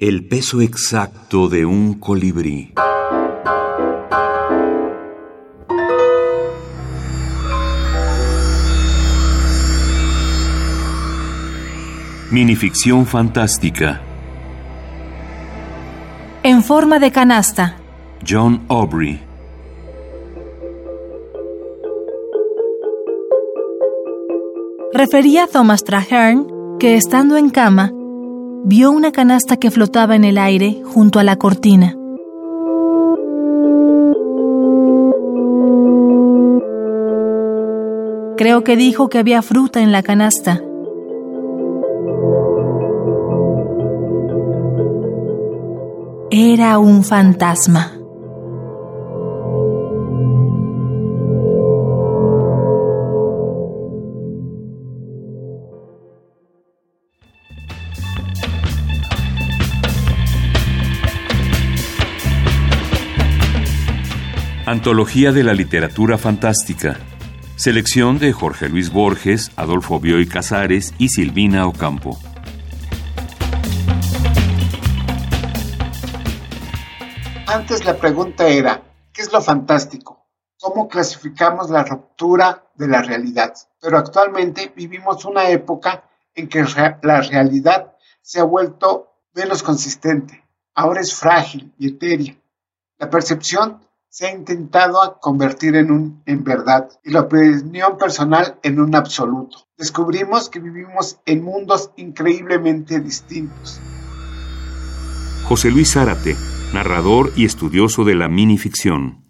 El peso exacto de un colibrí. Minificción fantástica. En forma de canasta. John Aubrey. Refería Thomas Traherne que estando en cama, vio una canasta que flotaba en el aire junto a la cortina. Creo que dijo que había fruta en la canasta. Era un fantasma. Antología de la Literatura Fantástica. Selección de Jorge Luis Borges, Adolfo Bioy Casares y Silvina Ocampo. Antes la pregunta era, ¿qué es lo fantástico? ¿Cómo clasificamos la ruptura de la realidad? Pero actualmente vivimos una época en que la realidad se ha vuelto menos consistente. Ahora es frágil y etérea. La percepción se ha intentado convertir en un en verdad y la opinión personal en un absoluto. Descubrimos que vivimos en mundos increíblemente distintos. José Luis Zárate, narrador y estudioso de la minificción.